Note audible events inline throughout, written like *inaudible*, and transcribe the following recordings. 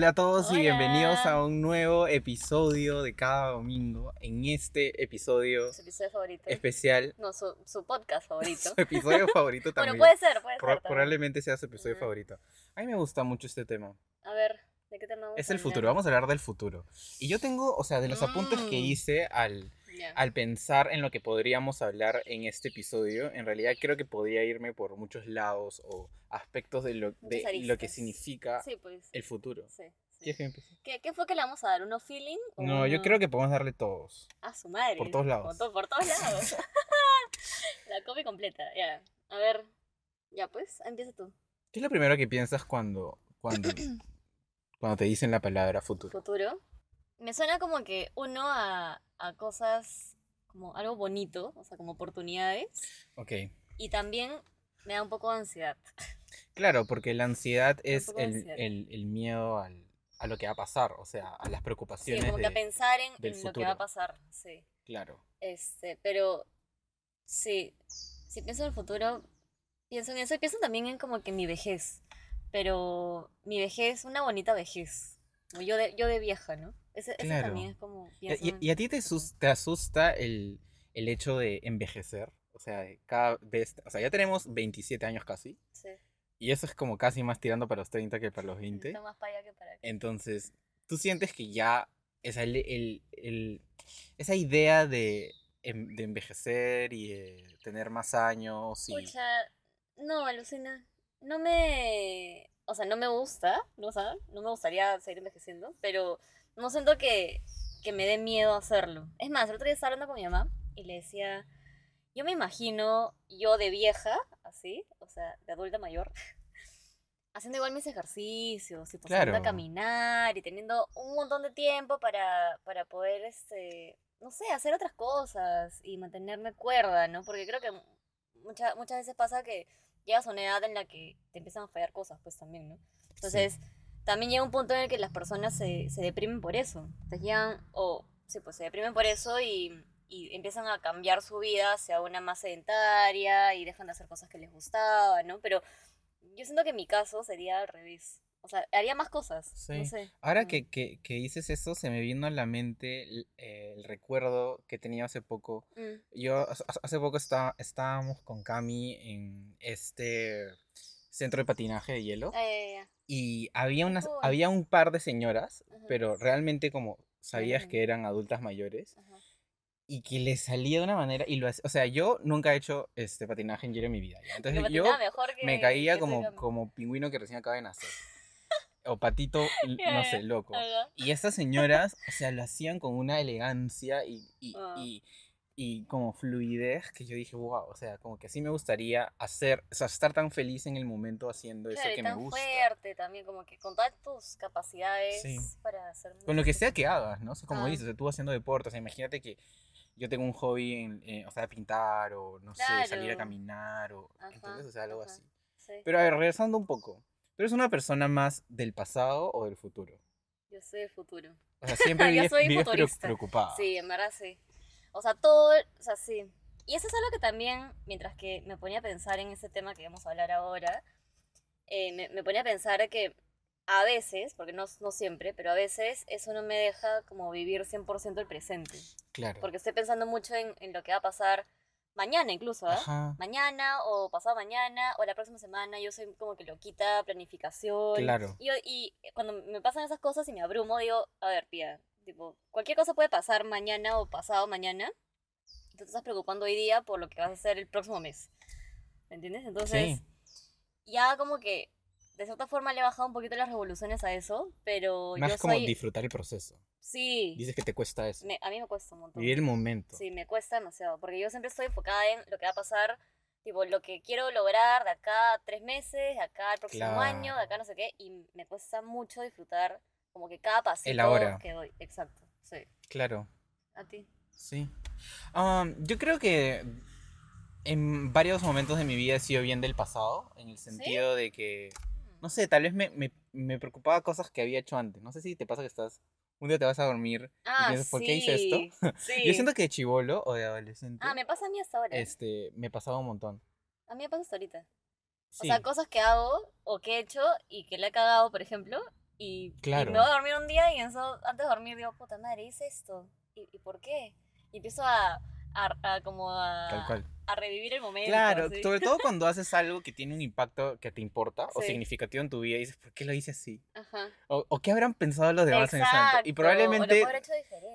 Hola a todos y Hola. bienvenidos a un nuevo episodio de cada domingo. En este episodio Su episodio favorito. especial, No, su, su podcast favorito. su episodio *laughs* favorito bueno, también. puede ser, puede ser. Pro- también. probablemente sea su episodio Ujú. favorito. A mí me gusta mucho este tema. A ver, ¿de qué tema vamos Es a el hablar? futuro, vamos a hablar del futuro. Y yo tengo, o sea, de los apuntes que Mm. hice al, Al pensar en lo que podríamos hablar en este episodio, en realidad creo que podría irme por muchos lados o aspectos de lo, de Muchas lo que significa Sí, pues. el futuro. Sí, sí. ¿Quieres que empiece? ¿Qué, ¿Qué fue que le vamos a dar? ¿Uno feeling? o No, yo creo que podemos darle todos. A su madre. por todos lados. Por, to- por todos lados. *laughs* *laughs* La copia completa, ya. A ver, ya pues, empieza tú. ¿Qué es lo primero que piensas cuando, cuando, *clears throat* cuando te dicen la palabra futuro? Futuro. Me suena como que uno a, a cosas como algo bonito, o sea, como oportunidades. Ok. Y también me da un poco de ansiedad. Claro, porque la ansiedad es el, ansiedad. el- el miedo al- a lo que va a pasar, o sea, a las Sí, preocupaciones como que a pensar en, en lo que va a pasar, sí. Claro. Este, pero sí, si pienso en el futuro, pienso en eso y pienso también en como que mi vejez. Pero mi vejez, una bonita vejez. Yo de, yo de vieja, ¿no? Ese, también es como ¿Y, a ti te, sus- te asusta el, el hecho de envejecer? O sea, cada vez... O sea, ya tenemos 27 años casi, sí, y eso es como casi más tirando para los 30 que para los 20. *laughs* está más para allá que para acá. Entonces, ¿tú sientes que ya esa, el- el- el- esa idea de, em- de envejecer y de tener más años y... Pucha, no, alucina. No me. O sea, no me gusta, ¿no? O sea, no me gustaría seguir envejeciendo, pero no siento que, que me dé miedo hacerlo. Es más, el otro día estaba hablando con mi mamá y le decía. Yo me imagino yo de vieja, así, o sea, de adulta mayor, *laughs* haciendo igual mis ejercicios y Claro. a caminar y teniendo un montón de tiempo para, para poder, este, no sé, hacer otras cosas y mantenerme cuerda, ¿no? Porque creo que mucha- muchas veces pasa que llegas a una edad en la que te empiezan a fallar cosas, pues también, ¿no? Entonces, también llega un punto en el que las personas se, se deprimen por eso. Entonces llegan, o sí, pues se deprimen por eso y, y empiezan a cambiar su vida hacia una más sedentaria y dejan de hacer cosas que les gustaban, ¿no? Pero yo siento que en mi caso sería al revés. O sea, haría más cosas. Sí. No sé. Ahora que, que, que dices eso, se me vino a la mente el, eh, el recuerdo que tenía hace poco. Mm, Yo hace- poco estaba, estábamos con Cami en este centro de patinaje de hielo ya. y había, unas, cool. había un par de señoras, pero realmente como sabías que eran adultas mayores y que les salía de una manera y lo o sea, yo nunca he hecho este patinaje en hielo en mi vida. ¿ya? Entonces yo patinaba mejor que- me caía como, como pingüino que recién acaba de nacer. O patito, *laughs* no sé, loco. Y estas señoras, o sea, lo hacían con una elegancia y, y, Ah. y, y como fluidez que yo dije, wow, o sea, como que así me gustaría hacer, o sea, estar tan feliz en el momento haciendo eso Claro, y que me tan gusta. fuerte también, como que con todas tus capacidades Sí. para hacer Con lo que sea que hagas, ¿no? O sea, como Ah. dices, o sea, tú haciendo deporte, o sea, imagínate que yo tengo un hobby, en, eh, o sea, pintar o, no sé, salir a caminar o, Ajá, entonces, o sea, algo ajá. así. Sí, Pero a ver, regresando un poco, ¿tú eres una persona más del pasado o del futuro? yo soy el futuro. O sea, siempre *laughs* Yo vives, soy vives futurista. preocupada. Sí, en verdad sí. O sea, todo, o sea, sí. Y eso es algo que también, mientras que me ponía a pensar en ese tema que vamos a hablar ahora, eh, me, me ponía a pensar que a veces, porque no, no siempre, pero a veces eso no me deja como vivir 100% el presente. Claro. Porque estoy pensando mucho en, en lo que va a pasar mañana incluso. Ajá. mañana o pasado mañana o la próxima semana. Yo soy como que loquita, planificación. Claro. Y, yo- y cuando me pasan esas cosas y me abrumo, digo, a ver, pía, tipo, cualquier cosa puede pasar mañana o pasado mañana. Tú te estás preocupando hoy día por lo que vas a hacer el próximo mes. ¿Me entiendes? Entonces, Sí. ya como que de cierta forma le he bajado un poquito las revoluciones a eso, pero Más yo como soy... disfrutar el proceso. Sí, Dices que te cuesta eso. me- a mí me cuesta un montón. Vivir el momento. Sí, me cuesta demasiado, porque yo siempre estoy enfocada en lo que va a pasar, tipo, lo que quiero lograr de acá a tres meses, de acá al próximo año, de acá no sé qué, y me cuesta mucho disfrutar como que cada pasito ahora. que doy. Exacto, sí. Claro. A ti. Sí. Um, yo creo que en varios momentos de mi vida he sido bien del pasado, en el sentido de que, no sé, tal vez me, me, me preocupaba cosas que había hecho antes. No sé si te pasa que estás, un día te vas a dormir y Ah, ¿por qué hice esto? sí, sí. *laughs* Yo siento que de chivolo o de adolescente, Ah, me pasa a mí hasta ahora. este, me pasaba un montón. A mí me pasa hasta ahorita. Sí, O sea, cosas que hago o que he hecho y que le he cagado, por ejemplo, Y, y Claro. me voy a dormir un día y eso, antes de dormir digo, puta madre, hice esto. ¿Y, y por qué? Y empiezo a, a, a como a, Tal cual. a revivir el momento. Claro, así. sobre todo cuando *laughs* haces algo que tiene un impacto que te importa o Sí. significativo en tu vida y dices, ¿por qué lo hice así? Ajá. O, o qué habrán pensado los demás en ese momento. Y Exacto, o lo probablemente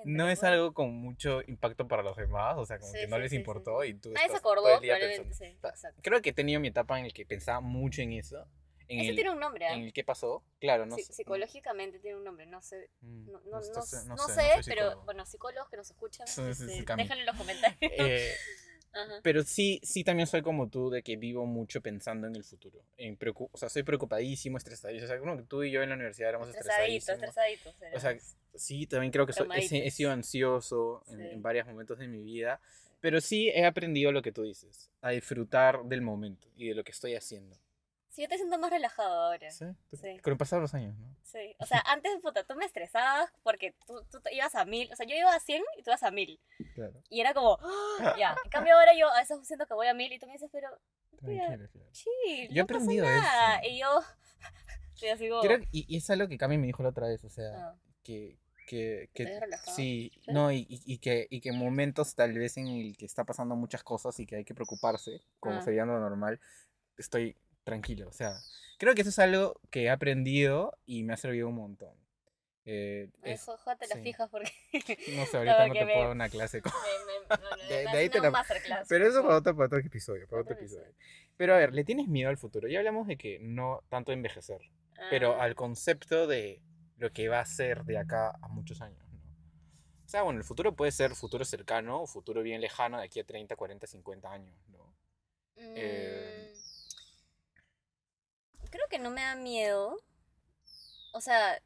no es algo con mucho impacto para los demás, o sea, como Sí, que no sí, les sí, sí, importó sí. y tú Nadie se acordó, probablemente, sí, O exacto. Creo que he tenido mi etapa en la que pensaba mucho en eso, en, Ese el, tiene un nombre, ¿ah? en el qué pasó. Claro, no Sí, sé. psicológicamente tiene un nombre, no sé, Mm, no, no, no, no no sé, soy pero bueno, psicólogos que nos escuchan, Sí, sí, sí, este, déjenlo en los comentarios. Eh, *laughs* Ajá. Pero sí, sí también soy como tú, de que vivo mucho pensando en el futuro. En preocu- o sea, soy preocupadísimo, estresadísimo. O sea, como que tú y yo en la universidad éramos Estresadito, estresadísimos. estresadito. O sea, sí, también creo que soy- he, he sido ansioso en, Sí. en varios momentos de mi vida. Pero sí he aprendido lo que tú dices, a disfrutar del momento y de lo que estoy haciendo. Sí, yo te siento más relajado ahora. ¿Sí? Tú- Sí. Con el pasar de los años, ¿no? Sí, o sea, *laughs* antes, puta, tú me estresabas porque tú, tú te ibas a mil, o sea, yo iba a 100 y tú ibas a mil. Claro. Y era como, ¡ah! ya. En cambio ahora yo a veces siento que voy a mil y tú me dices, pero, mira, chill, Yo he no pasa aprendido nada. eso. Y yo, *laughs* estoy así como, Creo, y, y es algo que Cami me dijo la otra vez, o sea, ah, que, que, que sí, ¿Sí? no, y, y- y que, y que en momentos tal vez en el que está pasando muchas cosas y que hay que preocuparse, como Ah. sería lo normal, estoy tranquilo, o sea, creo que eso es algo que he aprendido y me ha servido un montón. Eh, es- las sí. fijas porque *laughs* no sé, ahorita no te me- puedo dar una clase. con- me, me, *laughs* no, no, De- de ahí te la- Pero eso para otro, para otro episodio, para otro episodio. Pero a ver, ¿le tienes miedo al futuro? Ya hablamos de que no tanto envejecer, pero Ah, al concepto de lo que va a ser de acá a muchos años, ¿no? O sea, bueno, el futuro puede ser futuro cercano o futuro bien lejano de aquí a 30, 40, 50 años, ¿no? eh, mm, Creo que no me da miedo. O sea,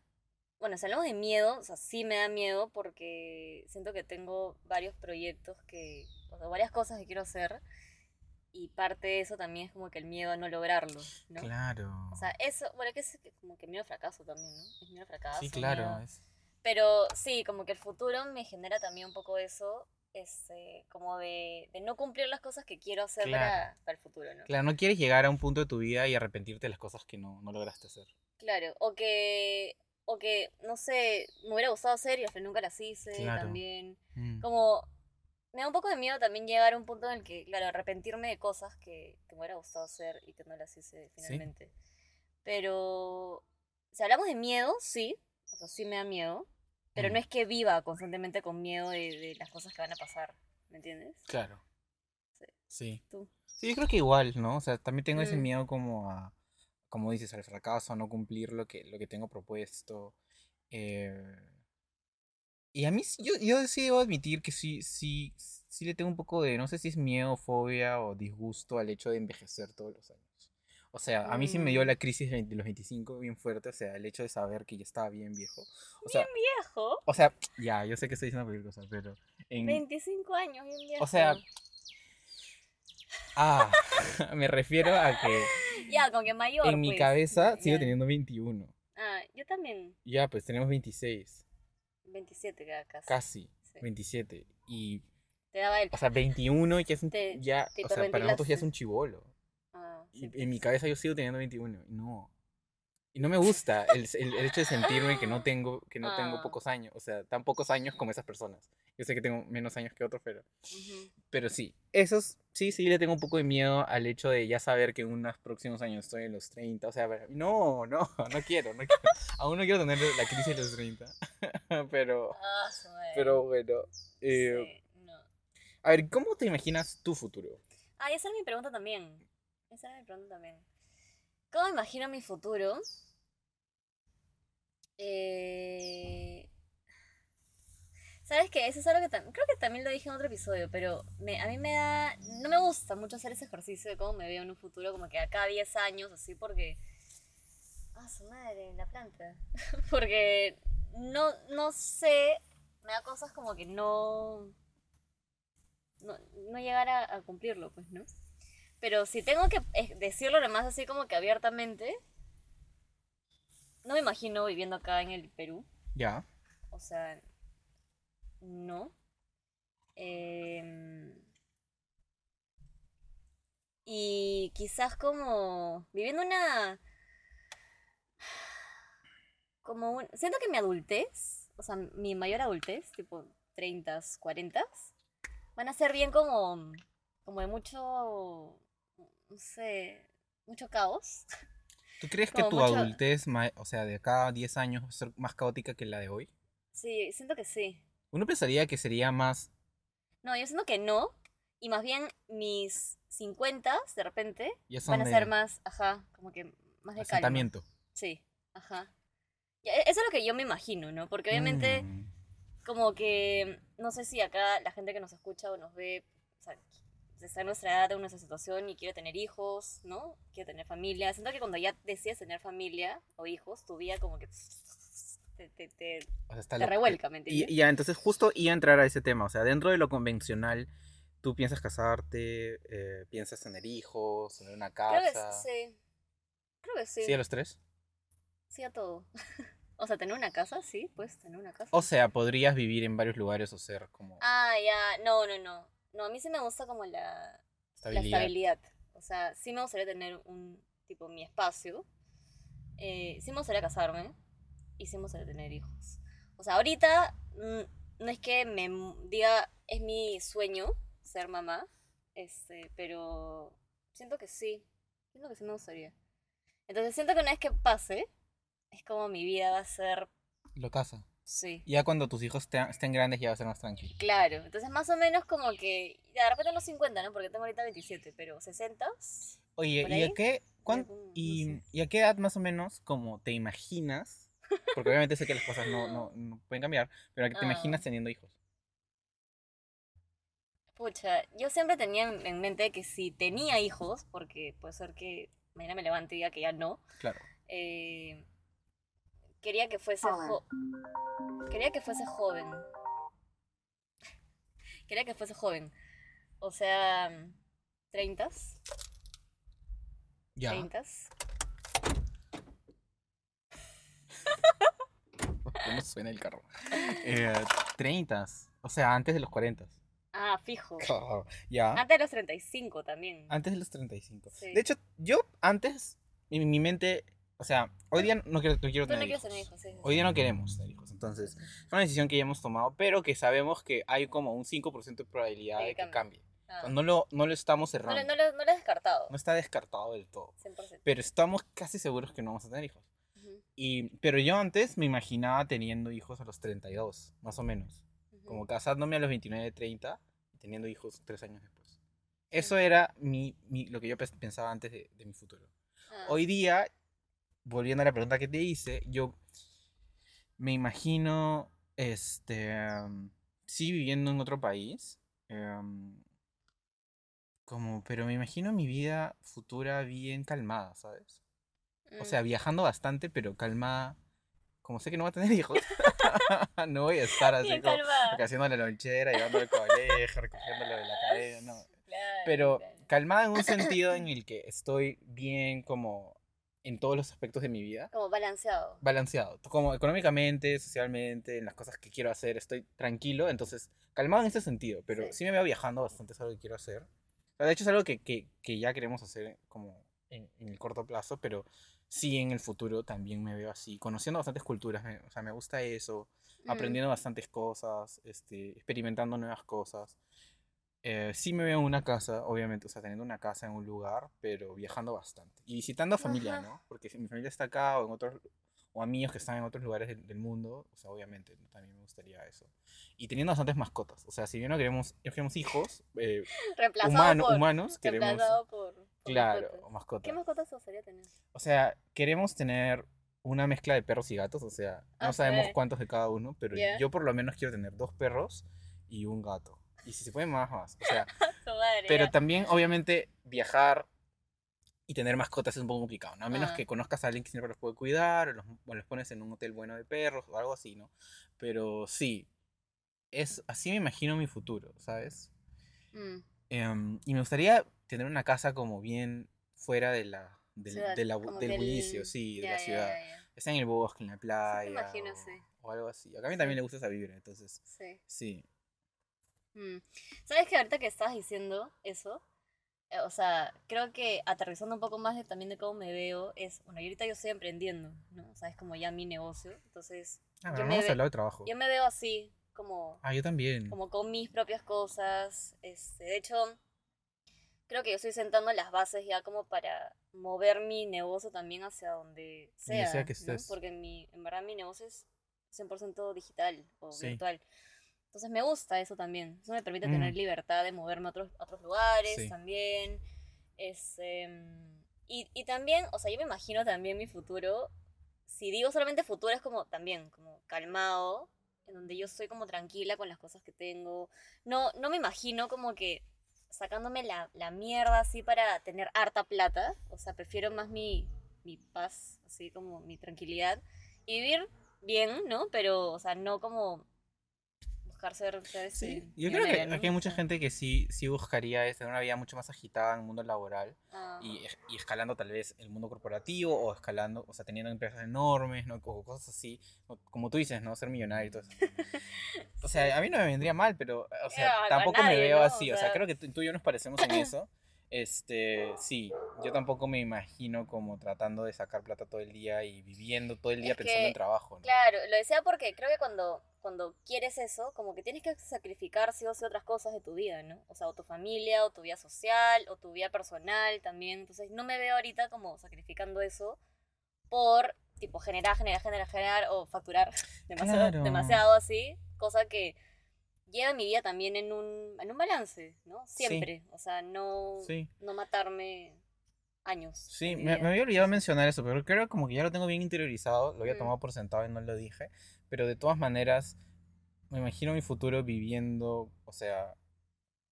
bueno, si hablamos de miedo, o sea, sí me da miedo porque siento que tengo varios proyectos que, o sea, varias cosas que quiero hacer y parte de eso también es como que el miedo a no lograrlo, ¿no? Claro. O sea, eso, bueno, que es como que miedo al fracaso también, ¿no? Es miedo al fracaso. sí, claro. miedo- es- Pero sí, como que el futuro me genera también un poco eso, este, como de, de no cumplir las cosas que quiero hacer Claro. para, para el futuro, ¿no? Claro, no quieres llegar a un punto de tu vida y arrepentirte de las cosas que no, no lograste hacer. Claro, o que, o que, no sé, me hubiera gustado hacer y al final nunca las hice Claro. también. Mm. Como, me da un poco de miedo también llegar a un punto en el que, claro, arrepentirme de cosas que, que me hubiera gustado hacer y que no las hice finalmente. Pero, si hablamos de miedo, sí, o sea, sí me da miedo, pero Mm. no es que viva constantemente con miedo de, de las cosas que van a pasar, ¿me entiendes? Claro. Sí. Sí. Tú. Sí, yo creo que igual, ¿no? O sea, también tengo ese Mm. miedo como a, como dices, al fracaso, a no cumplir lo que, lo que tengo propuesto. eh, Y a mí, yo, yo sí debo admitir que sí, sí, sí le tengo un poco de, no sé si es miedo, fobia o disgusto al hecho de envejecer todos los años. O sea, a mí sí me dio Mm. la crisis de 20 los 25 bien fuerte, o sea, el hecho de saber que ya estaba bien viejo. O sea, Viejo, o sea, ya, yo sé que estoy diciendo cualquier cosa, pero... En, 25 años, bien viejo. o sea, ah, *laughs* *laughs* me refiero a que ya, con que mayor. en mi pues. cabeza sigo teniendo 21. Ah, yo también. Ya, pues tenemos 26, 27 queda casi. casi, Sí. 27. Y, Te daba el. o sea, 21 ya es un, Te- ya, te o sea, para nosotros ya es un chivolo. Y en mi cabeza yo sigo teniendo 21. y No. Y no me gusta el, el- el hecho de sentirme que no tengo, que no tengo Ah. pocos años. O sea, tan pocos años como esas personas. Yo sé que tengo menos años que otros, pero... Ujú. Pero sí, esos sí, sí le tengo un poco de miedo al hecho de ya saber que en unos próximos años estoy en los 30. O sea, no, no, *laughs* no quiero, no quiero. Aún no quiero tener la crisis de los 30. *laughs* pero, Ah, pero bueno. eh, Sí, no. A ver, ¿cómo te imaginas tu futuro? Ah, esa era mi pregunta también. Esa pregunta también. ¿Cómo imagino mi futuro? Eh... ¿Sabes qué? Eso es algo que. Creo que también lo dije en otro episodio, pero me- a mí me da... No me gusta mucho hacer ese ejercicio de cómo me veo en un futuro, como que acá 10 años, así, porque... Ah, su madre, la planta. *laughs* porque no, no sé, me da cosas como que no... No, no llegar a cumplirlo, pues, ¿no? Pero si tengo que eh, decirlo nomás así como que abiertamente, no me imagino viviendo acá en el Perú. Ya. O sea, no. Em, y quizás como viviendo una... como un... Siento que mi adultez, o sea, mi mayor adultez, tipo 30, 40, van a ser bien como, como de mucho, no sé, mucho caos. ¿Tú crees que tu mucho- adultez, o sea, de acá a 10 años va a ser más caótica que la de hoy? Sí, siento que sí. Uno pensaría que sería más... No, yo siento que no. Y más bien mis 50 de repente van a de ser más, ajá, como que más de calma. Sí, ajá. E- Eso es lo que yo me imagino, ¿no? Porque obviamente Mm, como que, no sé si acá la gente que nos escucha o nos ve, o sea, está en nuestra edad, en nuestra situación y quiere tener hijos, ¿no? Quiere tener familia. Siento que cuando ya decides tener familia o hijos, tu vida como que te, te, te, o sea, está te lo- revuelca, ¿me entiendes? y ya, entonces justo iba a entrar a ese tema. O sea, dentro de lo convencional, tú piensas casarte, eh, piensas tener hijos, tener una Creo que casa. sí. Creo que sí. ¿Sí a los tres? Sí a todo. *laughs* o sea, tener una casa, sí, puedes tener una casa. O sea, podrías vivir en varios lugares o ser como Ah, ya, no, no, no. No, a mí sí me gusta como la, la estabilidad. O sea, sí me gustaría tener un, tipo, mi espacio. Eh, sí me gustaría casarme. Y sí me gustaría tener hijos. O sea, ahorita mm, no es que me diga, es mi sueño ser mamá. Este, pero siento que sí. Siento que sí me gustaría. Entonces siento que una vez que pase, es como mi vida va a ser, Lo casa. Sí. Ya cuando tus hijos te- estén grandes ya va a ser más tranquilo. Claro, entonces más o menos como que, de repente no 50, ¿no? Porque tengo ahorita 27, pero 60. Oye, ¿Por ¿y a qué, cuán- no y, sé. y a qué edad más o menos como te imaginas? Porque obviamente sé que las cosas no, no, no pueden cambiar, pero ¿a qué te Ah. imaginas teniendo hijos? Pucha, yo siempre tenía en en mente que si tenía hijos, porque puede ser que mañana me levante y diga que ya no, Claro. eh, quería que fuese jo- quería que fuese joven. Quería que fuese joven. O sea, 30, Ya. 30. *laughs* ¿Cómo suena el carro? Eh, 30. O sea, antes de los 40. Ah, fijo. *laughs* ya. Antes de los 35 también. Antes de los 35. Sí. De hecho, yo antes, en mi mente, o sea, hoy día no quiero, no quiero no tener quieres hijos. tener hijos, sí, sí, Hoy día no queremos tener hijos. Entonces, es una decisión que ya hemos tomado, pero que sabemos que hay como un 5% de probabilidad De de que cambie. Ah. O sea, no, lo, no lo estamos No, cerrando. no, lo- no lo he descartado. No está descartado del todo. 100%. Pero estamos casi seguros que no vamos a tener hijos. Ujú, Y, pero yo antes me imaginaba teniendo hijos a los 32, más o menos. ujú. Como casándome a los 29, 30 y teniendo hijos tres años después. Eso era mi, mi- lo que yo pens- pensaba antes de, de mi futuro. Ah, Hoy día, volviendo a la pregunta que te hice, yo me imagino, este, um, sí viviendo en otro país, em, como, pero me imagino mi vida futura bien calmada, ¿sabes? O sea, mm, viajando bastante, pero calmada. Como sé que no voy a tener *laughs* hijos, *laughs* no voy a estar así bien como haciendo la lonchera, llevándolo al colegio, recogiéndolo de la cadena, no. Claro, Pero claro. calmada en un sentido en el que estoy bien como en todos los aspectos de mi vida, Como balanceado. balanceado, como económicamente, socialmente, en las cosas que quiero hacer, estoy tranquilo, entonces calmado en ese sentido, pero sí, Sí. me veo viajando bastante, es algo que quiero hacer. De hecho es algo que, que, que ya queremos hacer como en, en el corto plazo, pero sí en el futuro también me veo así, conociendo bastantes culturas, me- o sea, me gusta eso, Mm, aprendiendo bastantes cosas, este, experimentando nuevas cosas. Eh, sí me veo en una casa, obviamente, o sea, teniendo una casa en un lugar, pero viajando bastante. Y visitando a familia, Ajá. ¿no? Porque si mi familia está acá o en otros, o amigos que están en otros lugares del, del mundo, o sea, obviamente también me gustaría eso. Y teniendo bastantes mascotas, o sea, si bien no queremos, queremos hijos, eh, *laughs* humano- por, humanos, queremos, reemplazado por, por claro, mascotas. mascotas. ¿Qué mascotas gustaría tener? O sea, queremos tener una mezcla de perros y gatos, o sea, no sabemos cuántos de cada uno, pero yo por lo menos quiero tener dos perros y un gato. Y si se puede más, más. O sea, *laughs* madre, pero ya. también, obviamente, viajar y tener mascotas es un poco complicado, ¿no? A menos Ah. que conozcas a alguien que siempre los puede cuidar, o los, o los pones en un hotel bueno de perros, o algo así, ¿no? Pero sí, es, así me imagino mi futuro, ¿sabes? Mm, Em, y me gustaría tener una casa como bien fuera de la, del, ciudad, de la del el- bullicio, sí, de ya, la ciudad. ya, ya. Está en el bosque, en la playa. imagino, o, sí. o algo así. Acá a mí Sí. también le gusta esa vibra, entonces, Sí. sí. Mm. ¿Sabes que ahorita que estabas diciendo eso? eh, o sea, creo que aterrizando un poco más de, también de cómo me veo, es, bueno, ahorita yo estoy emprendiendo, ¿no? O sea, es como ya mi negocio, entonces... Ah, yo me hemos ve- hablado de trabajo. Yo me veo así, como, Ah, yo también. como con mis propias cosas. Este, de hecho, creo que yo estoy sentando las bases ya como para mover mi negocio también hacia donde sea. sea que ¿no? estés. Porque mi, en verdad mi negocio es 100% digital o Sí. virtual. Entonces me gusta eso también. Eso me permite Mm. tener libertad de moverme a otros, a otros lugares Sí. también. Este, y, y también, o sea, yo me imagino también mi futuro. Si digo solamente futuro es como también, como calmado, en donde yo soy como tranquila con las cosas que tengo. No, no me imagino como que sacándome la, la mierda así para tener harta plata. O sea, prefiero más mi, mi paz, así como mi tranquilidad. Y vivir bien, ¿no? Pero, o sea, no como buscar ser, ser Sí, yo creo que aquí hay mucha gente que sí, sí buscaría tener una vida mucho más agitada en el mundo laboral ah, y, y escalando tal vez el mundo corporativo o escalando, o sea, teniendo empresas enormes, ¿no? O cosas así, como tú dices, ¿no? Ser millonario y todo eso. *laughs* O sea, a mí no me vendría mal, pero, o sea, a tampoco me nadie, veo ¿no? Así. O sea, creo que tú, tú y yo nos parecemos en *coughs* eso. Este, sí, yo tampoco me imagino como tratando de sacar plata todo el día y viviendo todo el día Es pensando que, en trabajo, ¿no? Claro, lo decía porque creo que cuando, cuando quieres eso, como que tienes que sacrificar sí o sí otras cosas de tu vida, ¿no? O sea, o tu familia, o tu vida social, o tu vida personal también. Entonces, no me veo ahorita como sacrificando eso por, tipo, generar, generar, generar, generar, o facturar *laughs* demasiado, Claro. demasiado así, cosa que lleva mi vida también en un, en un balance, ¿no? Sí. Siempre. O sea, no, Sí. no matarme años. Sí, me, me había olvidado mencionar eso, pero creo como que ya lo tengo bien interiorizado, lo había Mm. tomado por sentado y no lo dije, pero de todas maneras me imagino mi futuro viviendo, o sea,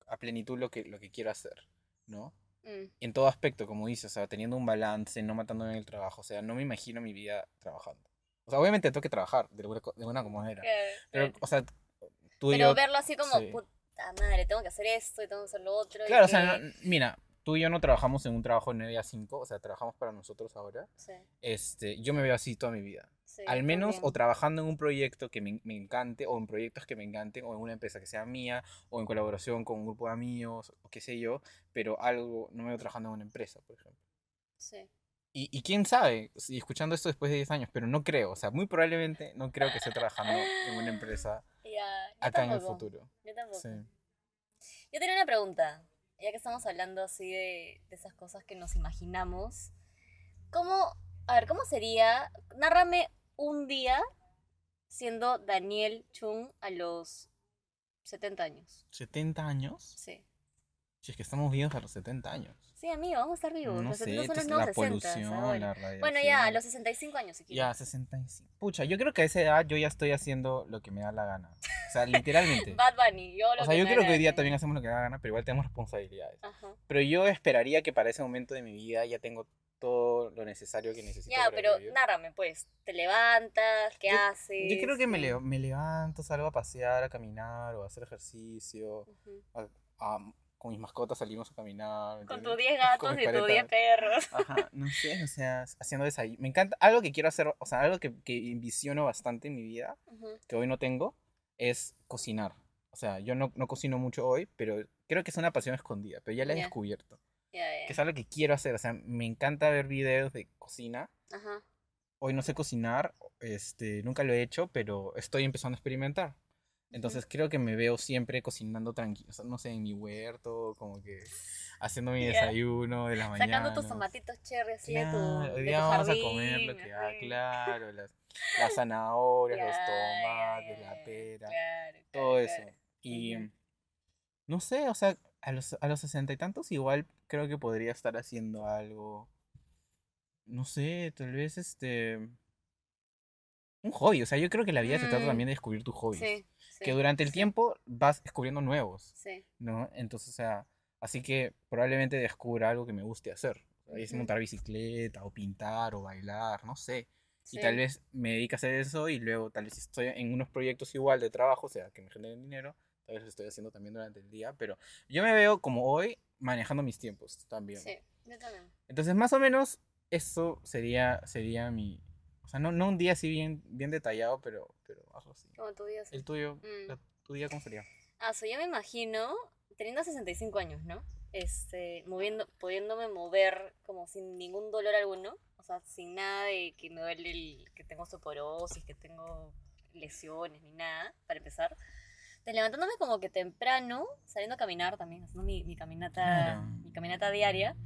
a plenitud lo que, lo que quiero hacer, ¿no? Mm, En todo aspecto, como dices, o sea, teniendo un balance, no matándome en el trabajo, o sea, no me imagino mi vida trabajando. O sea, obviamente tengo que trabajar de alguna, de alguna manera, claro, pero, claro. o sea, tú y Pero yo... verlo así como, sí. puta madre, tengo que hacer esto y tengo que hacer lo otro. y Claro, o sea, que- no- mira, tú y yo no trabajamos en un trabajo de 9 a 5, o sea, trabajamos para nosotros ahora. Sí, Este, yo me veo así toda mi vida. Sí, Al menos también. o trabajando en un proyecto que me, me encante, o en proyectos que me encanten, o en una empresa que sea mía, o en colaboración con un grupo de amigos, o qué sé yo, pero algo, no me veo trabajando en una empresa, por ejemplo. Sí. Y, y quién sabe, escuchando esto después de 10 años, pero no creo, o sea, muy probablemente no creo que esté trabajando en una empresa *laughs* acá en el futuro. Yo tampoco. Sí. Yo tenía una pregunta, ya que estamos hablando así de, de esas cosas que nos imaginamos. ¿Cómo, a ver, cómo sería, nárrame un día siendo Daniel Chung a los 70 años? ¿70 años? Sí. Si es que estamos vivos a los 70 años. Sí, amigo, vamos a estar vivos. No los sé, 70 son los nuevos la 60. polución, bueno. la Bueno, ya, a radiación. los 65 años, si quieres. Ya, 65. Pucha, yo creo que a esa edad yo ya estoy haciendo lo que me da la gana. O sea, *laughs* literalmente. Bad Bunny, yo lo o sea, que yo me creo que hoy día también hacemos lo que da la gana, pero igual tenemos responsabilidades. Ajá. Pero yo esperaría que para ese momento de mi vida ya tengo todo lo necesario que necesito. Ya, para pero vivir. nárrame, pues. ¿Te levantas? ¿Qué Yo- haces? Yo creo que me, levanto, salgo a pasear, a caminar o a hacer ejercicio. ujú. a- a- con mis mascotas salimos a caminar. ¿me Con tus 10 *laughs* gatos y tus 10 parejas. perros. *laughs* Ajá, no sé, o sea, haciendo desayuno. Me encanta, algo que quiero hacer, o sea, algo que, que envisiono bastante en mi vida, que hoy no tengo, es cocinar. O sea, yo no, no cocino mucho hoy, pero creo que es una pasión escondida, pero ya la he descubierto. Que es algo que quiero hacer, o sea, me encanta ver videos de cocina. Ajá. Hoy no sé cocinar, este, nunca lo he hecho, pero estoy empezando a experimentar. Entonces creo que me veo siempre cocinando tranquilo, o sea, no sé, en mi huerto, como que haciendo mi Ya. desayuno de la mañana. Sacando tus tomatitos cherry así de tu, Claro, hoy de día tu vamos jardín. a comer lo que hay, así. claro, las, las zanahorias, los tomates, la pera, Claro, todo claro, eso. claro. Y no sé, o sea, a los, a los sesenta y tantos igual creo que podría estar haciendo algo, no sé, tal vez este, un hobby, o sea, yo creo que la vida se trata Mm. también de descubrir tus hobbies, Sí, sí, que durante el sí, tiempo vas descubriendo nuevos, Sí. ¿no? Entonces, o sea, así que probablemente descubra algo que me guste hacer. Es montar bicicleta o pintar o bailar, no sé. Y tal vez me dedique a hacer eso y luego tal vez estoy en unos proyectos igual de trabajo, o sea, que me generen dinero, tal vez lo estoy haciendo también durante el día, pero yo me veo como hoy manejando mis tiempos también. Sí, yo también. Entonces, más o menos eso sería sería mi o sea, no, no un día así bien bien detallado, pero pero algo así. Como tú dices. El tuyo, Mm. la- tu día cómo sería? Ah, so yo me imagino teniendo 65 años, ¿no? este, moviendo, pudiéndome mover como sin ningún dolor alguno, o sea, sin nada de que me duele el, que tengo osteoporosis, que tengo lesiones ni nada, para empezar. Levantándome como que temprano, saliendo a caminar también, haciendo mi, mi caminata, Claro. mi caminata diaria.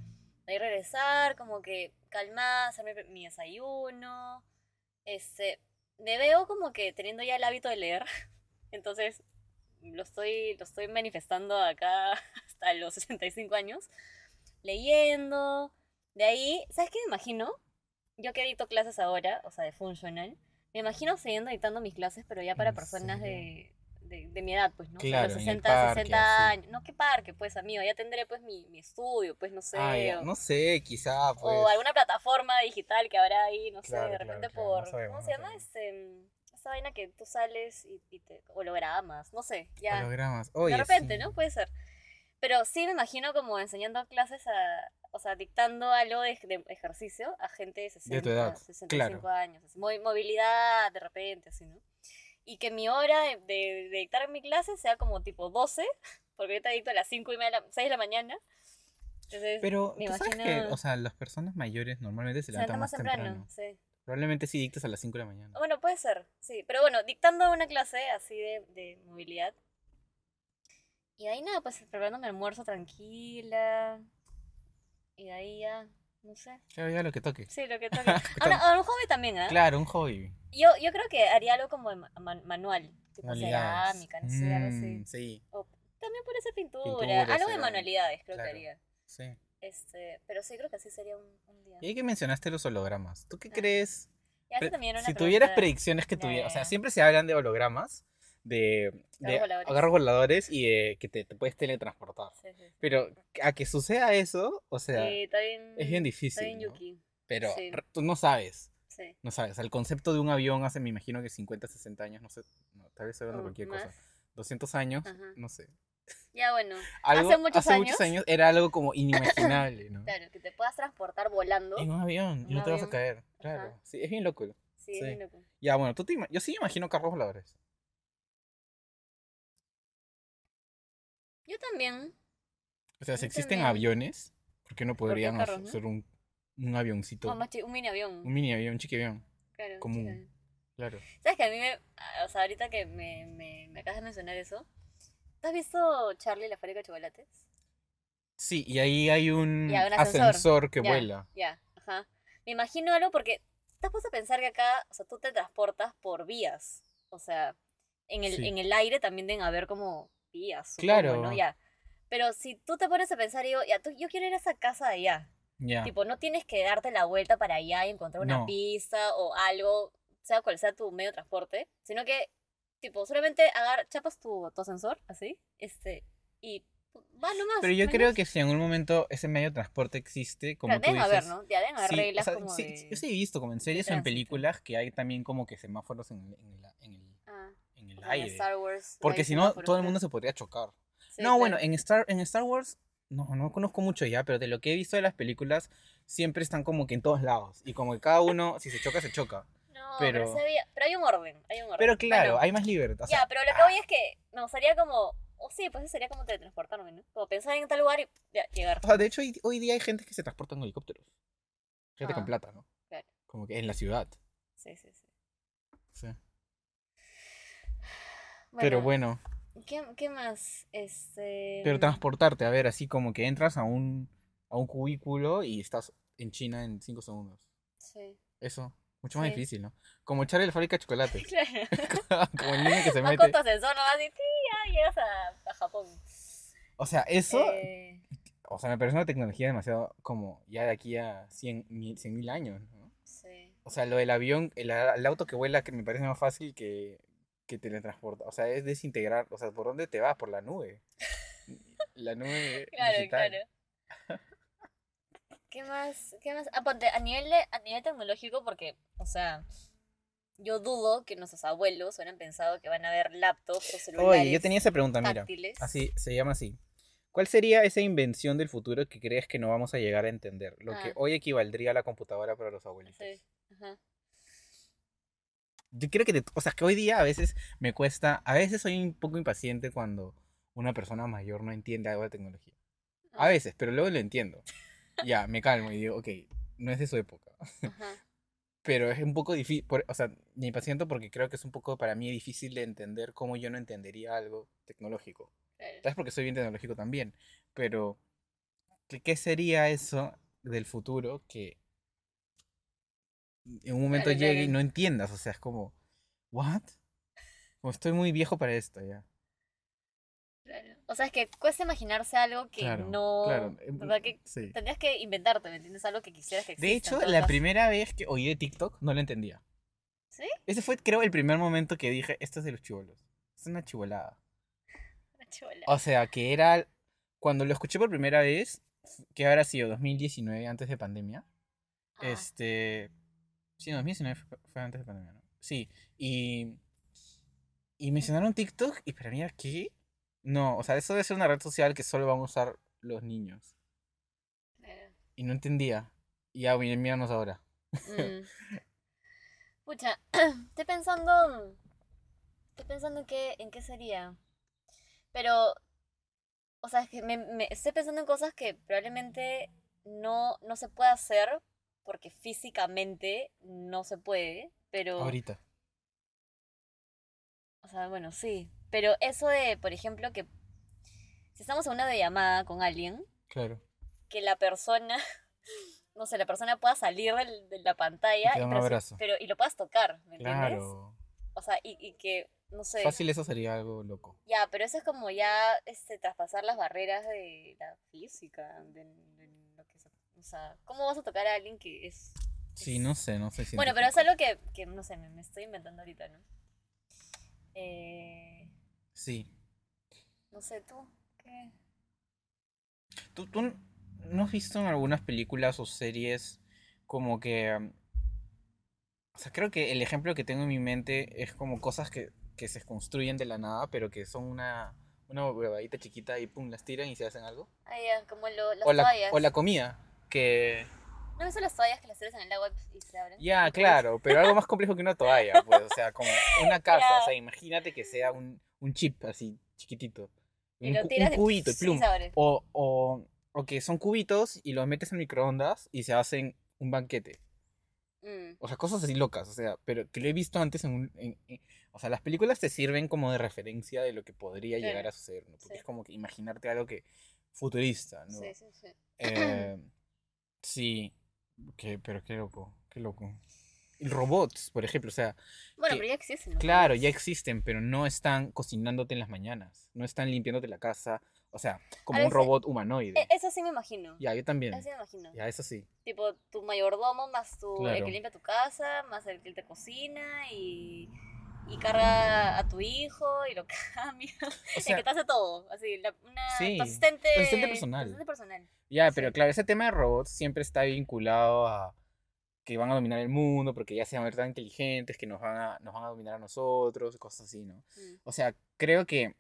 De ahí regresar, como que calmar, hacerme mi desayuno. Este, me veo como que teniendo ya el hábito de leer. *laughs* Entonces, lo estoy, lo estoy manifestando acá *laughs* hasta los 65 años. Leyendo. De ahí, ¿sabes qué me imagino? Yo que dicto clases ahora, o sea, de funcional, me imagino siguiendo dictando mis clases, pero ya para ¿En personas serio? de, de, de mi edad, pues, ¿no? Claro, los en el 60, parque, 60 así. años. No, ¿qué parque? Pues, amigo, ya tendré, pues, mi, mi estudio, pues, no sé. Ah, o- no sé, quizá, pues. o alguna plataforma digital que habrá ahí, no sé, de repente claro, no por. sabemos, ¿Cómo no se llama? Este, mm, esa vaina que tú sales y, y te. hologramas, no sé, ya. Hologramas. Oye, de repente, sí. ¿no? Puede ser. Pero sí me imagino como enseñando clases a. O sea, dictando algo de, de ejercicio a gente de 60, tu edad, 65 claro. años. así, movi- movilidad, de repente, así, ¿no? Y que mi hora de, de- de dictar mi clase sea como tipo 12, *laughs* porque ahorita dicto a las 5 y media, de la- 6 de la mañana. Entonces, Pero me tú sabes que, imagino- o sea, las personas mayores normalmente se se levanta levantan más más temprano, temprano. sí. Probablemente sí dictas a las 5 de la mañana. Bueno, puede ser, sí. Pero bueno, dictando una clase así de, de movilidad. Y de ahí nada, pues preparando mi almuerzo tranquila. Y de ahí ya, no sé. Claro, ya lo que toque. Sí, lo que *laughs* toque. Ahora, a un hobby también, ¿ah? Claro, un hobby. Yo, yo creo que haría algo como ma- man- manual. Tipo Manualidades. cerámica, no sé, algo así. Mm, Sí, O también puede ser pintura. Pintura, algo de manualidades creo claro. que haría. sí. Este, pero sí creo que así sería un, un día. Y ahí que mencionaste los hologramas, ¿tú qué Ah. crees? Si tuvieras predicciones que tuvieras, o sea, siempre se hablan de hologramas, de, de voladores. y de que te, te puedes teletransportar. Sí. Pero a que suceda eso, o sea, Sí, está bien, es bien difícil, bien ¿no? Yuki. pero tú no sabes, no sabes. El concepto de un avión hace, me imagino que 50, 60 años, no sé, no, tal vez hablando o cualquier más. cosa. 200 años, Ajá. no sé. Ya bueno, Algo, Hace muchos muchos años era algo como inimaginable, ¿no? *coughs* claro, que te puedas transportar volando. En un avión, y no te vas a caer, claro. Ajá. Sí, es bien loco. Sí, es bien loco. Ya, bueno, tú te yo sí me imagino carros voladores. Yo también. O sea, si Yo existen también. aviones, ¿por qué no ¿Por qué podrían no? hacer un, un avioncito? Oh, más un mini avión. Un mini avión, un chiqui avión. claro, común. Claro. ¿Sabes que a mí me. O sea, ahorita que me, me, me acabas de mencionar eso. ¿Tú has visto Charlie la fábrica de chocolates? Sí, y ahí hay un Ya, un ascensor. ascensor. que Ya, vuela. Ya, ajá. Me imagino algo porque te has puesto a pensar que acá, o sea, tú te transportas por vías. O sea, en el, Sí. en el aire también deben haber como supongo, Claro. ¿no? Ya. Pero si tú te pones a pensar, digo, ya, tú, yo quiero ir a esa casa de allá. Ya. Tipo, no tienes que darte la vuelta para allá y encontrar una No. pista o algo, sea cual sea tu medio de transporte, sino que, tipo, solamente agar, chapas tu, tu ascensor, así, este, y va nomás. Pero yo ¿me creo que si en algún momento ese medio de transporte existe, como Claro, tú dices. haber, ¿no? Ya deben haber sí, reglas o sea, como sí, de... Yo sí he visto, como en series o en películas, que hay también como que semáforos en, el- en, la- en el, el o sea, en aire. Star Wars Porque si no, todo el mundo se podría chocar. Sí, no, bueno, en Star, en Star Wars, no, no conozco mucho ya, pero de lo que he visto de las películas, siempre están como que en todos lados. Y como que cada uno, si se choca, se choca. No, pero... pero- sí había- pero hay un orden, hay un orden. Pero claro, Bueno, hay más libertad. o sea, ya, pero lo que voy es que me gustaría como... O sí, pues sería como teletransportarme, ¿no? Como pensar en tal lugar y ya, llegar. o sea, de hecho, hoy, hoy día hay gente que se transporta en helicópteros. Gente con Ah, plata, ¿no? claro. Como que en la ciudad. Sí, sí, sí. Sí. Pero bueno, ¿Qué, qué más? Este... pero transportarte, a ver, así como que entras a un, a un cubículo y estás en China en 5 segundos. Sí. Eso, mucho más Sí. difícil, ¿no? Como echarle la fábrica de chocolates. *laughs* Claro. *laughs* como el niño que se mete. con tu ascensor nomás y sí, ya llegas a, a Japón. O sea, eso, Eh, o sea, me parece una tecnología demasiado como ya de aquí a 100 mil, 100 mil años, ¿no? sí. O sea, lo del avión, el, el auto que vuela, que me parece más fácil que, que teletransporta. O sea, es desintegrar. O sea, ¿por dónde te vas? Por la nube. La nube *laughs* Claro, digital. claro. ¿Qué más? ¿Qué más? Ah, ponte, a nivel, de- a nivel tecnológico, porque, o sea, yo dudo que nuestros abuelos hubieran pensado que van a haber laptops o celulares Oye, yo tenía esa pregunta, mira. Así, se llama así. ¿Cuál sería esa invención del futuro que crees que no vamos a llegar a entender? Lo que Ah. hoy equivaldría a la computadora para los abuelitos. Sí, ajá. Yo creo que, te- o sea, que hoy día a veces me cuesta, a veces soy un poco impaciente cuando una persona mayor no entiende algo de tecnología. A veces, pero luego lo entiendo. *laughs* Ya, me calmo y digo, ok, no es de su época. Ajá. *laughs* Pero es un poco difícil, o sea, me impaciento porque creo que es un poco para mí difícil de entender cómo yo no entendería algo tecnológico. claro. Tal vez porque soy bien tecnológico también, pero ¿qué, qué sería eso del futuro que en un momento llegue y no entiendas? O sea, es como, ¿what? Como estoy muy viejo para esto ya. Claro. O sea, es que cuesta imaginarse algo que Claro, no... claro. ¿verdad? Que sí. tendrías que inventarte, ¿me entiendes? Algo que quisieras que exista. De hecho, la caso. primera vez que oí de TikTok no lo entendía. ¿Sí? Ese fue, creo, el primer momento que dije, esto es de los chivolos. Es una chivolada. Chola. O sea, que era. Cuando lo escuché por primera vez, que habrá sido 2019, antes de pandemia. Ah, Este. Sí, no, 2019 fue, fue antes de pandemia, ¿no? Sí. Y. Y mencionaron TikTok, y para mí era, ¿qué? No, o sea, eso debe ser una red social que solo van a usar los niños. claro. Y no entendía. Y ya, miren, míranos ahora. Mm. *laughs* Pucha, *clears throat* estoy pensando. Estoy pensando en qué, en qué sería. Pero. O sea, es que me, me- estoy pensando en cosas que probablemente no, no se pueda hacer porque físicamente no se puede. Pero. Ahorita. O sea, bueno, sí. Pero eso de, por ejemplo, que si estamos en una videollamada con alguien, Claro. que la persona, *laughs* no sé, la persona pueda salir del- de la pantalla Y te da un pero, pero- y lo puedas tocar, ¿me entiendes? Claro. O sea, y, y que, no sé, Fácil, eso sería algo loco. ya, pero eso es como ya este, traspasar las barreras de la física, de, o sea, ¿cómo vas a tocar a alguien que es... Sí, no sé, no sé. Bueno, pero es algo que, que no sé, me, me estoy inventando ahorita, ¿no? Eh, Sí. no sé, tú, ¿qué? ¿Tú, tú no has visto en algunas películas o series como que... um, O sea, creo que el ejemplo que tengo en mi mente es como cosas que, que se construyen de la nada, pero que son una, una huevadita chiquita y pum, las tiran y se hacen algo. Ah, ya, como lo, las O la, toallas. o la comida, que... ¿No viste las toallas que las tiras en el agua y se abren? Ya, Y puedes- claro, pero algo más complejo que una toalla, pues, o sea, como una *laughs* casa, o sea, imagínate que sea un, un chip así, chiquitito. Y Un, lo un tiras y cubito y plum. O, o, o que son cubitos y los metes en microondas y se hacen un banquete. Mm, O sea, cosas así locas, o sea, pero que lo he visto antes en un... en- en- o sea, las películas te sirven como de referencia de lo que podría Claro, llegar a suceder, ¿no? Porque sí. es como que imaginarte algo que... futurista, ¿no? Sí, sí, sí. Eh, *clears throat* sí, que, pero qué loco, qué loco. Robots, por ejemplo, o sea, Bueno, que- pero ya existen. claro, ya existen, pero no están cocinándote en las mañanas, no están limpiándote la casa, o sea, como un veces- robot humanoide. E- Eso sí me imagino. Ya, yo también. Eso sí me imagino. Ya, eso sí. Tipo, tu mayordomo más tu, el Claro. que limpia tu casa, más el que te cocina y, y carga a tu hijo y lo *laughs* cambia. O el que te hace todo. Así, la, una, Sí, tu asistente, asistente personal. tu asistente personal. ya, pero sí. claro, ese tema de robots siempre está vinculado a que van a dominar el mundo porque ya se van a ver tan inteligentes que nos van a, nos van a dominar a nosotros, cosas así, ¿no? Mm. O sea, creo que...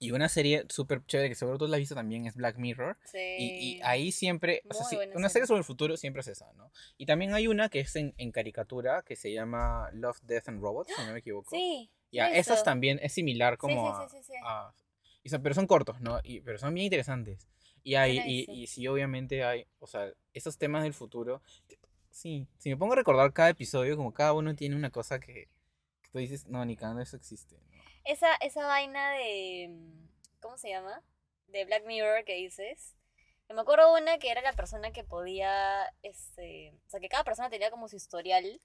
Y una serie súper chévere que seguro tú la has visto también es Black Mirror. Sí. Y, y ahí siempre, o sea, una serie. sobre el futuro siempre es esa, ¿no? Y también hay una que es en, en caricatura que se llama Love, Death and Robots, si no me equivoco. Sí. Ya, he esas también es similar como sí, a- sí, sí, sí. a- y son- pero son cortos, ¿no? Y, pero son bien interesantes. Y hay, y, y sí, obviamente hay, o sea, esos temas del futuro, sí, si me pongo a recordar cada episodio, como cada uno tiene una cosa que, que tú dices, no, ni cada uno eso existe. Esa, esa vaina de. mm, ¿Cómo se llama? De Black Mirror que dices. Me acuerdo una que era la persona que podía. Este, o sea, que cada persona tenía como su historial,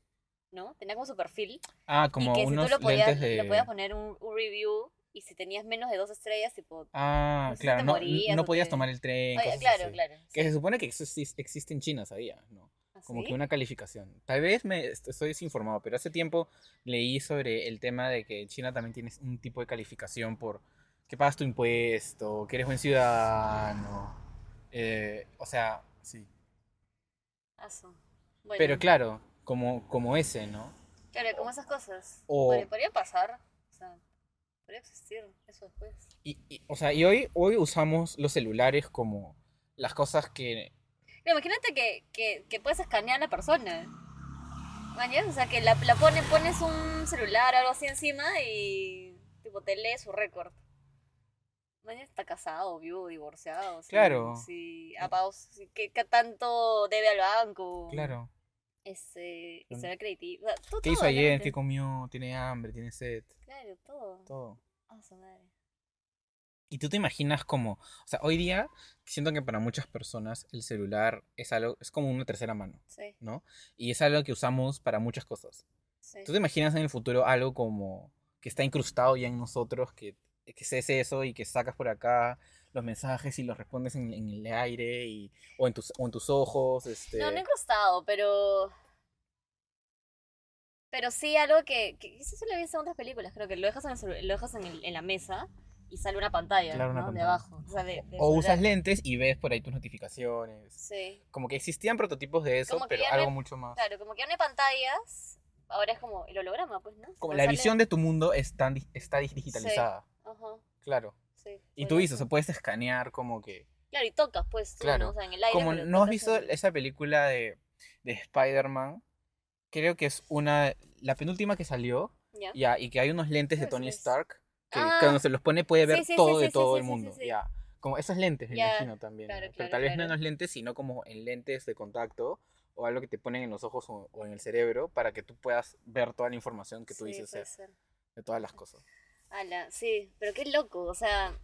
¿no? Tenía como su perfil. Ah, como y que si unos tú lo podías, de... podías poner un, un review. Y si tenías menos de dos estrellas, tipo. Ah, no sé si claro, te no, morías no podías te- tomar el tren, Oye, claro, así. claro. Que sí. se supone que eso existe en China, sabía, ¿no? Como ¿Ah, que una calificación. Tal vez me est- estoy desinformado, pero hace tiempo leí sobre el tema de que China también tiene un tipo de calificación por que pagas tu impuesto, que eres buen ciudadano. eh, o sea, sí. Bueno, Pero claro, como, como ese, ¿no? Claro, como esas cosas. O- Podría, podría pasar. O sea, podría existir eso después. Y, y- o sea, y hoy, hoy usamos los celulares como las cosas que... Pero imagínate que, que, que puedes escanear a la persona. ¿Mañas? O sea, que la, la pone, pones un celular o algo así encima y tipo te lee su récord. Mañana está casado, vivo, divorciado. sí, Claro. Sí, sí, ¿qué, qué tanto debe al banco? Claro. Será creditivo. o sea, todo- ¿Qué hizo ayer? ¿Qué comió? ¿Tiene hambre? ¿Tiene sed? Claro, todo. Todo. Ah, su madre. Y tú te imaginas como, o sea, hoy día siento que para muchas personas el celular es algo, es como una tercera mano, Sí, ¿no? Y es algo que usamos para muchas cosas. sí. ¿Tú te imaginas en el futuro algo como que está incrustado ya en nosotros, que, que es eso y que sacas por acá los mensajes y los respondes en, en el aire y, o, en tus, o en tus ojos? Este... No, no he cruzado, pero. Pero sí algo que. que eso lo he visto en otras películas. Creo que lo dejas en, el lo dejas en, el- en la mesa y sale una pantalla. Claro, una ¿no? De abajo. O, sea, de- del O usas lentes y ves por ahí tus notificaciones. Sí. Como que existían prototipos de eso, pero no algo hay- mucho más. Claro, como que ya no hay pantallas. Ahora es como el holograma, pues, ¿no? Como la sale- visión de tu mundo está, di- está digitalizada. Ajá, Claro. sí. Y tú dices, o puedes escanear como que... Claro, y tocas, pues, tú, Claro. ¿no? O sea, en el aire. Como no has visto esa película de, de Spider-Man, creo que es una... La penúltima que salió, ¿Ya? ya, y que hay unos lentes de Tony es. Stark, que Ah. cuando se los pone puede ver Sí, sí, todo sí, de todo el mundo, ya. Como esos lentes, me imagino también. claro, ¿no? Pero tal vez no en los lentes, sino como en lentes de contacto o algo que te ponen en los ojos o, o en el cerebro para que tú puedas ver toda la información que tú dices puede ser ser. de todas las cosas. Ala, sí, pero qué loco, o sea,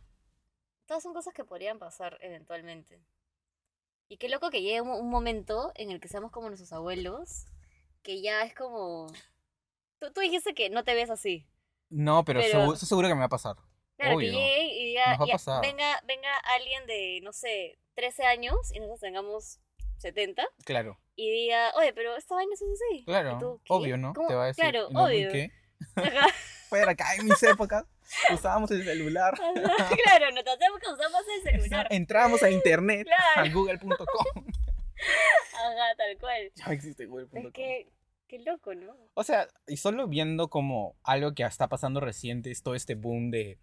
todas son cosas que podrían pasar eventualmente. Y qué loco que llegue un, un momento en el que seamos como nuestros abuelos, que ya es como... Tú, tú dijiste que no te ves así. No, pero, Pero- seguro, eso seguro que me va a pasar. Claro, Obvio. que llegue y diga, Nos ya, venga, venga alguien de, no sé, 13 años y nosotros tengamos 70 Claro, y diga, oye, pero esta vaina es así. Claro. Obvio, ¿no? ¿Cómo? Te va a decir. Claro, "¿Y no, obvio. ¿Qué? *laughs* Fuera acá en mis épocas usábamos el celular. ajá, claro, no tenemos que usamos el celular. Entrábamos a internet, Claro. a google.com. Ajá, tal cual. Ya existe google.com. Es que, qué loco, ¿no? O sea, y solo viendo como algo que está pasando reciente es todo este boom de,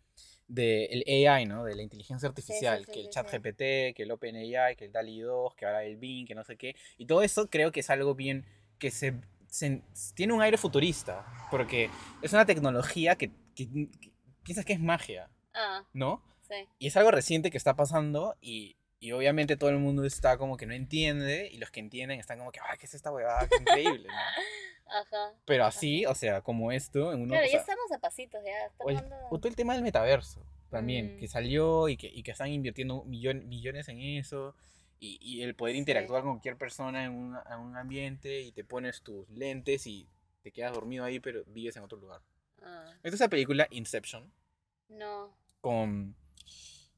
de el AI, ¿no? De la inteligencia artificial, sí, que el chat. GPT, que el OpenAI, que el DALI 2, que ahora el Bing, que no sé qué. Y todo eso creo que es algo bien que se, se- tiene un aire futurista, porque es una tecnología que, que, que piensas que es magia, Ah, ¿no? sí. Y es algo reciente que está pasando y, y obviamente todo el mundo está como que no entiende y los que entienden están como que, ay, ¿qué es esta huevada? Qué increíble, ¿no? *laughs* Ajá. Pero así, o sea, como esto, en uno... Claro, o ya estamos a pasitos, ya. o, todo el tema del metaverso también, Mm. que salió y que, y que están invirtiendo millon- millones en eso. Y, y el poder Sí. interactuar con cualquier persona en un, en un ambiente y te pones tus lentes y te quedas dormido ahí, pero vives en otro lugar. Ah, Esta es esa película Inception no. con...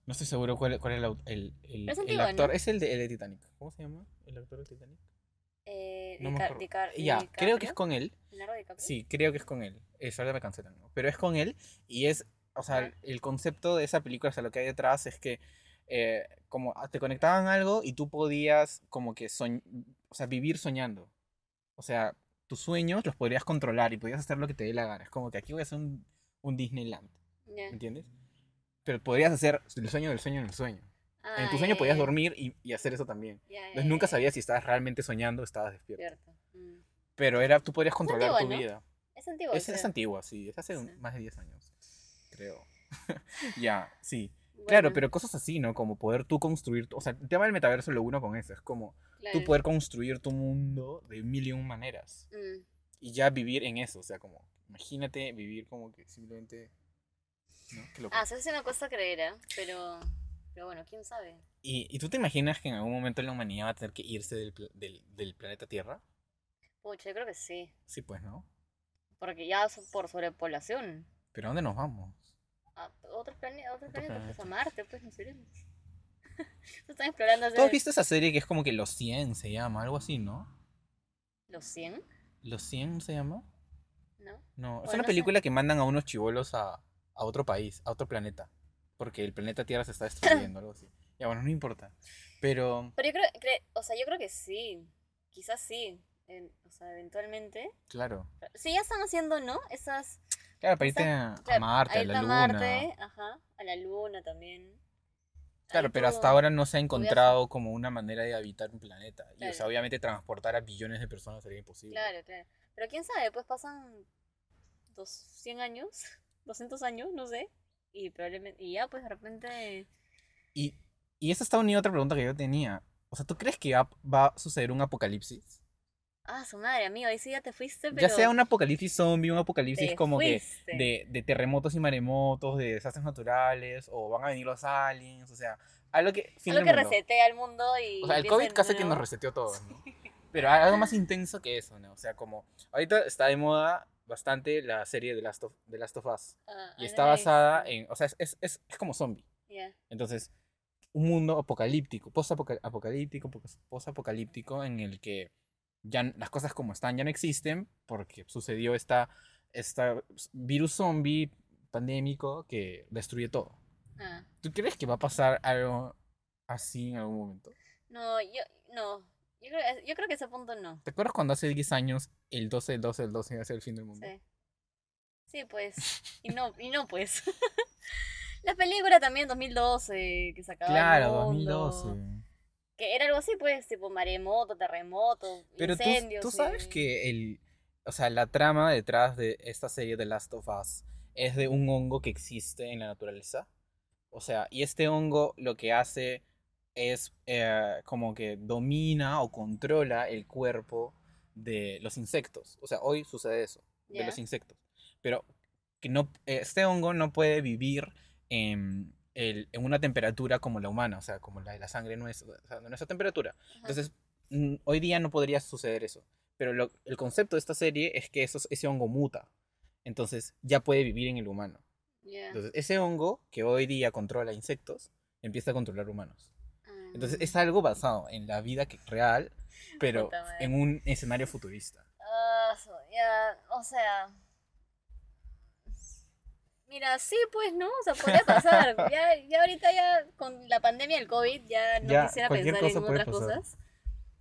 No estoy seguro cuál, cuál es el, el, el- es el actor. ¿no? Es el de, el de Titanic. ¿Cómo se llama? ¿El actor de Titanic? Eh, No me Dica- Ya, creo que es con él. Sí, creo que es con él. Eso ahora me cancelan, ¿no? Pero es con él y es, o sea, el concepto de esa película, o sea, lo que hay detrás es que eh, como te conectaban algo y tú podías como que soñ o sea, vivir soñando. O sea, tus sueños los podrías controlar y podías hacer lo que te dé la gana. Es como que aquí voy a hacer un, un Disneyland, Ya. ¿entiendes? Pero podrías hacer el sueño del sueño en el sueño. en tu sueño podías dormir y, y hacer eso también. Entonces nunca sabías si estabas realmente soñando o estabas despierto. Mm. Pero era, tú podías controlar antigua, tu ¿no? vida. Es antiguo. Es, es antigua, sí, es hace un- más de 10 años, creo. *laughs* ya, sí. Claro, pero cosas así, ¿no? Como poder tú construir, o sea, el tema del metaverso lo uno con eso, es como tú claro. poder construir tu mundo de mil y un maneras Mm. y ya vivir en eso, o sea, como, imagínate vivir como que simplemente, ¿no? Qué loco. Ah, eso sí me cuesta creer, ¿eh? Pero, pero bueno, quién sabe. ¿Y, ¿Y tú te imaginas que en algún momento la humanidad va a tener que irse del, del, del planeta Tierra? Pucha, yo creo que sí. Sí, pues, ¿no? Porque ya so- por sobrepoblación. ¿Pero a dónde nos vamos? A otros planetas, otros Otro planetas, pues planeta. a Marte, pues nos iremos. *laughs* Están explorando hacer ¿Tú has visto esa serie que es como que Los 100 se llama, algo así, ¿no? los 100, ¿Los 100 se llama? ¿no? No, es Bueno, una no sé. película que mandan a unos chivolos a, a otro país, a otro planeta. Porque el planeta Tierra se está destruyendo, algo así. Ya, bueno, no importa. Pero, Pero yo creo, cre- o sea, yo creo que sí. Quizás sí. o sea, eventualmente. claro. Sí, ya están haciendo, ¿no? Esas. Claro, para irte a, a claro, Marte, a la a Luna. Marte, ajá. A la Luna también. Claro, pero hasta ahora no se ha encontrado como una manera de habitar un planeta. Y, o sea, Claro. obviamente transportar a billones de personas sería imposible. Claro, claro. Pero quién sabe, pues pasan dos, 100 años, 200 años, no sé. Y probablemente, y ya, pues de repente... Y, y esa está unida a otra pregunta que yo tenía. O sea, ¿tú crees que va, va a suceder un apocalipsis? Ah, su madre, amigo, ahí sí ya te fuiste, pero... Ya sea un apocalipsis zombie, un apocalipsis como que de, de terremotos y maremotos, de desastres naturales, o van a venir los aliens, o sea, algo que... Algo que resetea al mundo y... O sea, el COVID casi que nos reseteó todo, ¿no? *laughs* Pero algo más intenso que eso, ¿no? O sea, como... Ahorita está de moda bastante la serie de Last of, de Last of Us. Ah, Y ah, está basada en... O sea, es, es, es, es como zombie. Ya. Entonces, un mundo apocalíptico, post-apocalíptico, post-apocalíptico en el que ya las cosas como están ya no existen porque sucedió esta, esta virus zombie pandémico que destruye todo. Ah. ¿Tú crees que va a pasar algo así en algún momento? No, yo... No. Yo creo, yo creo que ese punto no. ¿Te acuerdas cuando hace 10 años el 12 del 12 del 12 iba a ser el fin del mundo? Sí. Sí, pues. Y no, y no pues. *laughs* La película también 2012 que sacaba Claro, 2012. Que era algo así, pues, tipo maremoto, terremoto, Pero tú, incendios. tú sabes y- que el, o sea, la trama detrás de esta serie de Last of Us es de un hongo que existe en la naturaleza. O sea, y este hongo lo que hace es eh, como que domina o controla el cuerpo de los insectos. O sea, hoy sucede eso, de los insectos. Pero que no, este hongo no puede vivir en, el- en una temperatura como la humana, o sea, como la de la sangre nuestra, o sea, de nuestra temperatura. Ajá. Entonces, mm, hoy día no podría suceder eso. Pero lo- el concepto de esta serie es que esos- ese hongo muta. Entonces, ya puede vivir en el humano. Entonces, ese hongo que hoy día controla insectos, empieza a controlar humanos. Entonces, es algo basado en la vida que- real, pero en un escenario futurista. Ah, so- ya, o sea. Mira, sí, pues, ¿no? O sea, podría pasar. *laughs* ya, ya ahorita ya con la pandemia del COVID ya no Ya, quisiera pensar en puede otras pasar. cosas.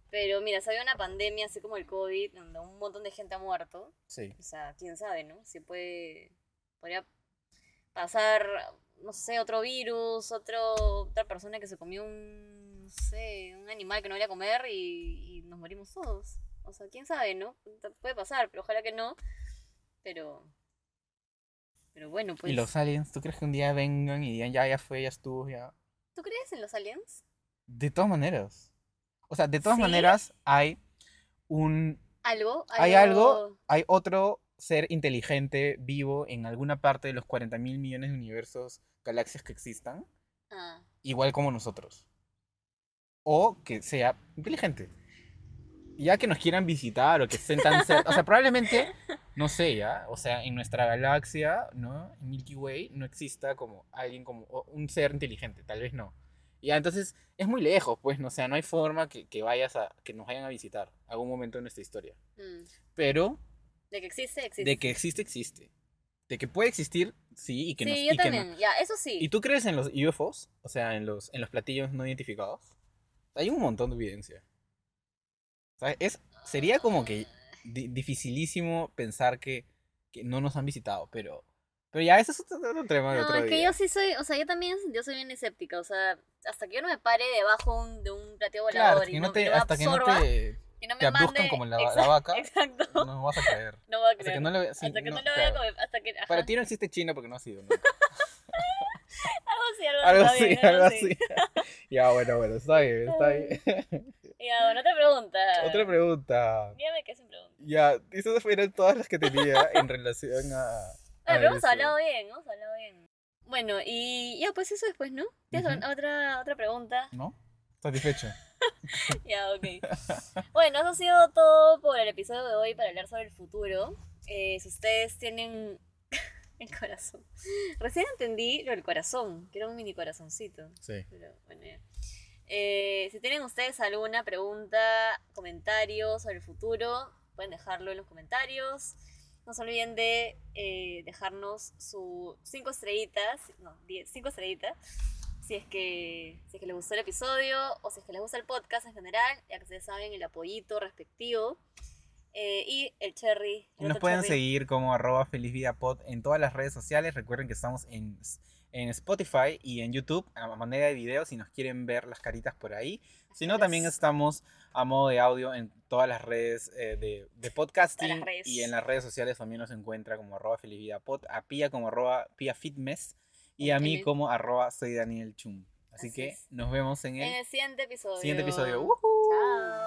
Pero mira, si había una pandemia así como el COVID, donde un montón de gente ha muerto, Sí. o sea, quién sabe, ¿no? Si puede, podría pasar, no sé, otro virus, otro, otra persona que se comió un, no sé, un animal que no debería comer y, y nos morimos todos. O sea, quién sabe, ¿no? Puede pasar, pero ojalá que no. Pero, pero bueno, pues. ¿Y los aliens? ¿Tú crees que un día vengan y digan, ya, ya fue, ya estuvo, ya? ¿Tú crees en los aliens? De todas maneras. O sea, de todas ¿Sí? maneras hay un ¿Algo? hay algo, hay otro ser inteligente vivo en alguna parte de los 40 mil millones de universos, galaxias que existan, Ah, igual como nosotros. O que sea inteligente. Ya que nos quieran visitar o que estén tan cerca. O sea, probablemente, no sé, ya. O sea, en nuestra galaxia, ¿no? En Milky Way, no exista como alguien como un ser inteligente. Tal vez no. Ya, entonces es muy lejos, pues, no o sea, no hay forma que, que vayas a, que nos vayan a visitar algún momento de nuestra historia. mm. Pero De que existe, existe. de que existe, existe. De que puede existir, sí, y que sí, nos, yo y que no- también. Ya, eso sí. ¿Y tú crees en los UFOs? O sea, en los, en los platillos no identificados. Hay un montón de evidencia. ¿Sabes? Es, sería como que di- dificilísimo pensar que, que no nos han visitado, pero, pero ya, eso es otro, otro tema de No, otro es que yo sí soy, o sea, yo también, yo soy bien escéptica, o sea, hasta que yo no me pare debajo un- de un platillo volador y no, te, me hasta que no absorba, te, y no me te abduzcan mande- como la, vaca, Exacto. no vas a creer. *laughs* No voy a Hasta creer. que no le ve- sí, hasta que no, no, lo vea, claro. como- hasta que, ajá, Para ti no existe China porque no has ido nunca. *laughs* así, algo, así, bien, algo así. *laughs* ya, bueno, bueno, está bien, está bien. *laughs* Ya, bueno, otra pregunta. Otra pregunta. Dígame qué es mi pregunta. Ya, esas fueron todas las que tenía en relación a. a Bueno, pero hemos hablado bien, hemos hablado bien. Bueno, y ya, pues eso después, ¿no? ¿Tienes otra, otra pregunta? ¿No? Satisfecho. *laughs* Ya, ok. Bueno, eso ha sido todo por el episodio de hoy para hablar sobre el futuro. Eh, si ustedes tienen *laughs* el corazón. Recién entendí lo del corazón, que era un mini corazoncito. Sí. Pero bueno. Eh, si tienen ustedes alguna pregunta, comentario sobre el futuro, pueden dejarlo en los comentarios. No se olviden de eh, dejarnos sus cinco estrellitas, no, 10, cinco estrellitas, si es, que, si es que les gustó el episodio o si es que les gusta el podcast en general, ya que ustedes saben el apoyito respectivo. Eh, y el cherry. Y nos pueden cherry. seguir como arroba felizvidapod en todas las redes sociales. Recuerden que estamos en, en Spotify y en YouTube a manera de video si nos quieren ver las caritas por ahí. Si no, también es. estamos a modo de audio en todas las redes eh, de, de podcasting. Redes. Y en las redes sociales también nos encuentra como arroba felizvidapod, a Pia como arroba Pia Fitmess. Y a mí como arroba soy Daniel Chum. Así, Así que es. nos vemos en En el siguiente episodio. siguiente episodio. ¡Woohoo! Chao.